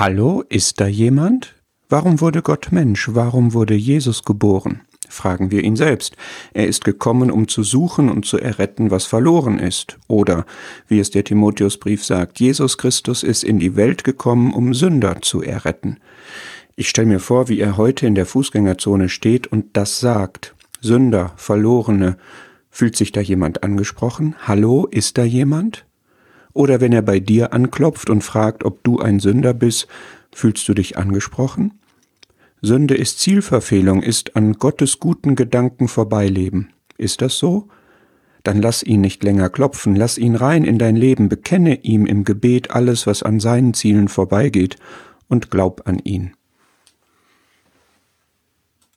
Hallo, ist da jemand? Warum wurde Gott Mensch? Warum wurde Jesus geboren? Fragen wir ihn selbst. Er ist gekommen, um zu suchen und zu erretten, was verloren ist. Oder, wie es der Timotheusbrief sagt, Jesus Christus ist in die Welt gekommen, um Sünder zu erretten. Ich stelle mir vor, wie er heute in der Fußgängerzone steht und das sagt. Sünder, Verlorene. Fühlt sich da jemand angesprochen? Hallo, ist da jemand? Oder wenn er bei dir anklopft und fragt, ob du ein Sünder bist, fühlst du dich angesprochen? Sünde ist Zielverfehlung, ist an Gottes guten Gedanken vorbeileben. Ist das so? Dann lass ihn nicht länger klopfen, lass ihn rein in dein Leben, bekenne ihm im Gebet alles, was an seinen Zielen vorbeigeht, und glaub an ihn.